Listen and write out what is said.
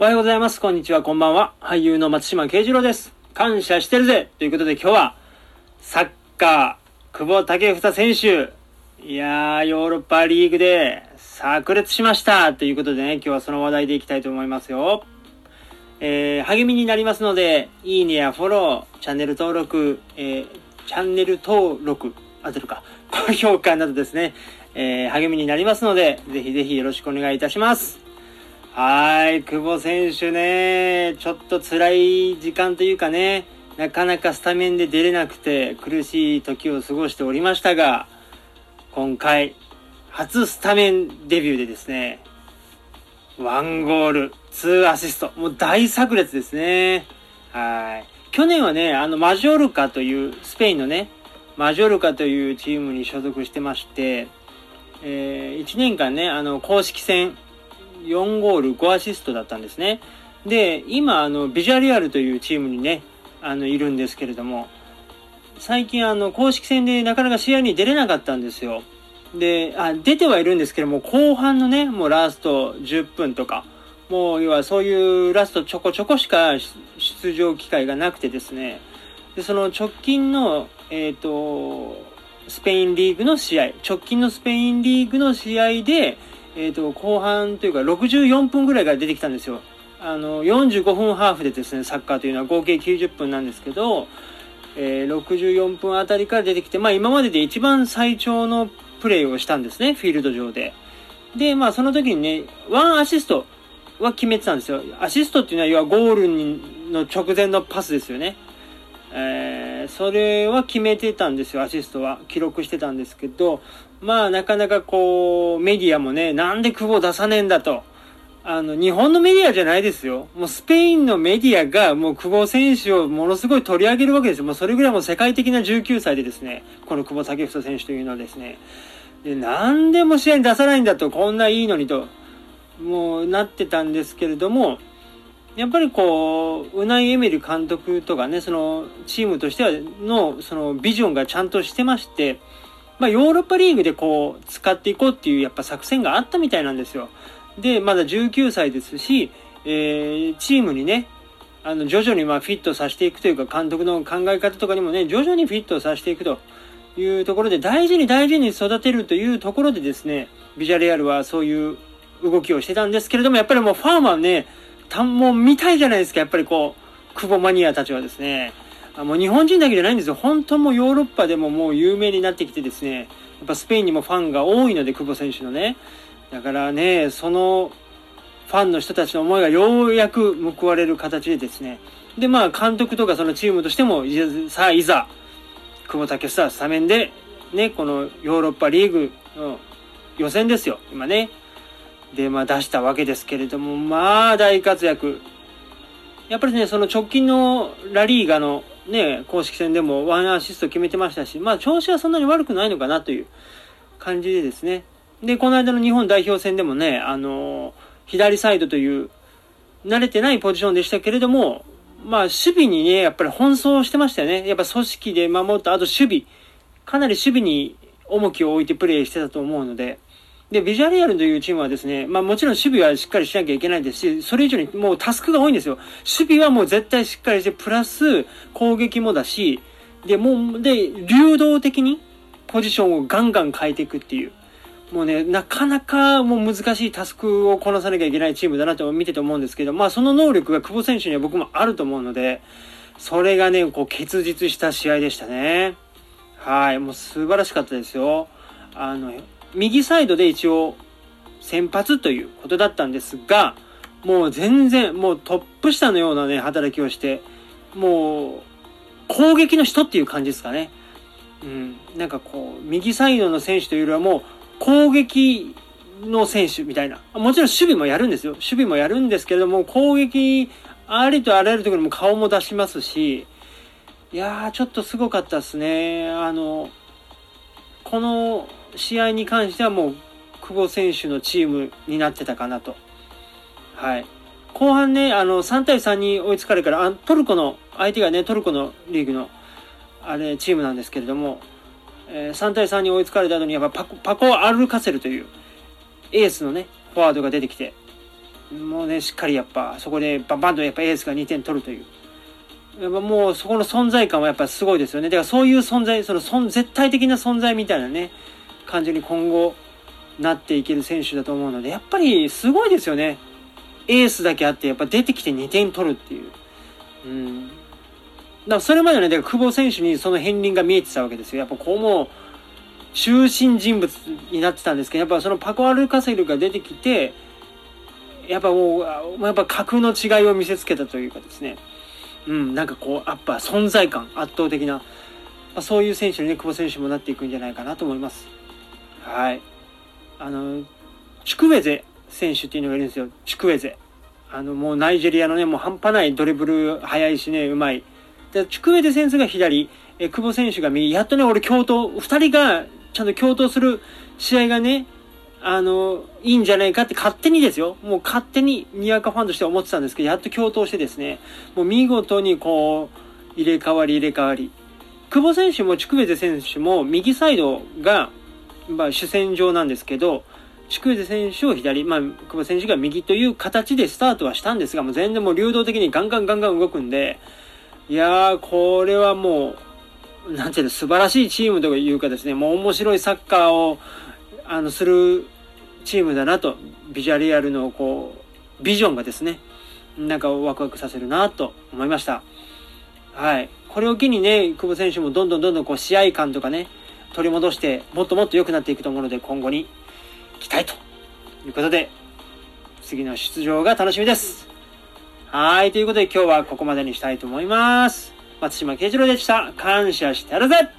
おはようございます。こんにちは。こんばんは。俳優の松島慶次郎です。感謝してるぜということで今日は、サッカー、久保建英選手。いやー、ヨーロッパリーグで炸裂しましたということでね、今日はその話題でいきたいと思いますよ。えー、励みになりますので、いいねやフォロー、チャンネル登録、えー、チャンネル登録、当てるか、高評価などですね、えー、励みになりますので、ぜひぜひよろしくお願いいたします。はい、久保選手ね、ちょっと辛い時間というかね、なかなかスタメンで出れなくて苦しい時を過ごしておりましたが、今回、初スタメンデビューでですね、ワンゴール、ツーアシスト、もう大炸裂ですね。はい。去年はね、あの、マジョルカという、スペインのね、マジョルカというチームに所属してまして、えー、1年間ね、あの、公式戦、4ゴール5アシストだったんですね。で、今、あの、ビジュアリアルというチームにね、あの、いるんですけれども、最近、あの、公式戦でなかなか試合に出れなかったんですよ。で、あ、出てはいるんですけども、後半のね、もうラスト10分とか、もう、要はそういうラストちょこちょこしか出場機会がなくてですね、で、その直近の、えっ、と、スペインリーグの試合、直近のスペインリーグの試合で、えっ、と、後半というか64分ぐらいから出てきたんですよ。あの、45分ハーフでですね、サッカーというのは合計90分なんですけど、えー、64分あたりから出てきて、まあ今までで一番最長のプレーをしたんですね、フィールド上で。で、まあその時にね、ワンアシストは決めてたんですよ。アシストっていうのは要はゴールの直前のパスですよね。えー、それは決めてたんですよ、アシストは。記録してたんですけど、まあなかなかこう、メディアもね、なんで久保出さねえんだと。あの、日本のメディアじゃないですよ。もうスペインのメディアがもう久保選手をものすごい取り上げるわけですよ。もうそれぐらいもう世界的な19歳でですね、この久保建英選手というのはですね、で、なんでも試合に出さないんだと、こんないいのにと、もうなってたんですけれども、やっぱりこう、うないエメリ監督とかね、そのチームとしてはの、そのビジョンがちゃんとしてまして、まあヨーロッパリーグでこう、使っていこうっていうやっぱ作戦があったみたいなんですよ。で、まだ19歳ですし、えー、チームにね、あの、徐々にまあフィットさせていくというか、監督の考え方とかにもね、徐々にフィットさせていくというところで、大事に大事に育てるというところでですね、ビジャレアルはそういう動きをしてたんですけれども、やっぱりもうファンはね、たもう見たいじゃないですか、やっぱりこう、久保マニアたちはですね。もう日本人だけじゃないんですよ。本当もヨーロッパでももう有名になってきてですね、やっぱスペインにもファンが多いので、久保選手のね。だからね、そのファンの人たちの思いがようやく報われる形でですね。で、まあ監督とかそのチームとしても、さあいざ、久保建英スタメンで、ね、このヨーロッパリーグの予選ですよ、今ね。で、まあ出したわけですけれども、まあ大活躍。やっぱりね、その直近のラリーガのね、公式戦でもワンアシスト決めてましたし、まあ調子はそんなに悪くないのかなという感じでですね。で、この間の日本代表戦でもね、あの、左サイドという慣れてないポジションでしたけれども、まあ守備にね、やっぱり奔走してましたよね。やっぱ組織で守った、あと守備。かなり守備に重きを置いてプレーしてたと思うので、で、ビジュアルアルというチームはですね、まあもちろん守備はしっかりしなきゃいけないですし、それ以上にもうタスクが多いんですよ。守備はもう絶対しっかりして、プラス攻撃もだし、で、もう、で、流動的にポジションをガンガン変えていくっていう。もうね、なかなかもう難しいタスクをこなさなきゃいけないチームだなと見てて思うんですけど、まあその能力が久保選手には僕もあると思うので、それがね、こう結実した試合でしたね。はい、もう素晴らしかったですよ。あの、右サイドで一応先発ということだったんですが、もう全然、もうトップ下のようなね、働きをして、もう攻撃の人っていう感じですかね。うん、なんかこう、右サイドの選手というよりはもう攻撃の選手みたいな。もちろん守備もやるんですよ。守備もやるんですけれども、攻撃、ありとあらゆるところにも顔も出しますし、いやー、ちょっとすごかったですね。あの、この試合に関してはもう、久保選手のチームになってたかなと。はい。後半ね、あの、3対3に追いつかれから、あトルコの、相手がね、トルコのリーグの、あれ、チームなんですけれども、えー、3対3に追いつかれた後に、やっぱパコ、パコ・アルカセルという、エースのね、フォワードが出てきて、もうね、しっかりやっぱ、そこでバンバンとやっぱエースが2点取るという。やっぱもうそこの存在感はやっぱすごいですよね。だからそういう存在、その存絶対的な存在みたいなね、感じに今後なっていける選手だと思うので、やっぱりすごいですよね。エースだけあって、やっぱ出てきて2点取るっていう。うん。だからそれまでね、だから久保選手にその片鱗が見えてたわけですよ。やっぱこうもう、中心人物になってたんですけど、やっぱそのパコ・アルカセルが出てきて、やっぱもう、やっぱ格の違いを見せつけたというかですね。うん、なんかこう、やっぱ存在感、圧倒的な、ま、そういう選手にね、久保選手もなっていくんじゃないかなと思います。はい。あの、チュクウェゼ選手っていうのがいるんですよ。チュクウェゼ。あの、もうナイジェリアのね、もう半端ないドリブル速いしね、うまい。で、チュクウェゼ選手が左、え、久保選手が右。やっとね、俺共闘、二人がちゃんと共闘する試合がね、あの、いいんじゃないかって勝手にですよ。もう勝手ににわかファンとして思ってたんですけど、やっと共闘してですね、もう見事にこう、入れ替わり入れ替わり。久保選手もチュクベゼ選手も右サイドが、まあ主戦場なんですけど、チュクベゼ選手を左、まあ久保選手が右という形でスタートはしたんですが、もう全然もう流動的にガンガンガンガン動くんで、いやー、これはもう、なんていうの、素晴らしいチームというかですね、もう面白いサッカーを、あの、するチームだなと、ビジュアリアルのこう、ビジョンがですね、なんかワクワクさせるなと思いました。はい。これを機にね、久保選手もどんどんどんどんこう試合感とかね、取り戻して、もっともっと良くなっていくと思うので、今後に期待ということで、次の出場が楽しみです。はい。ということで今日はここまでにしたいと思います。松島慶次郎でした。感謝してやるぜ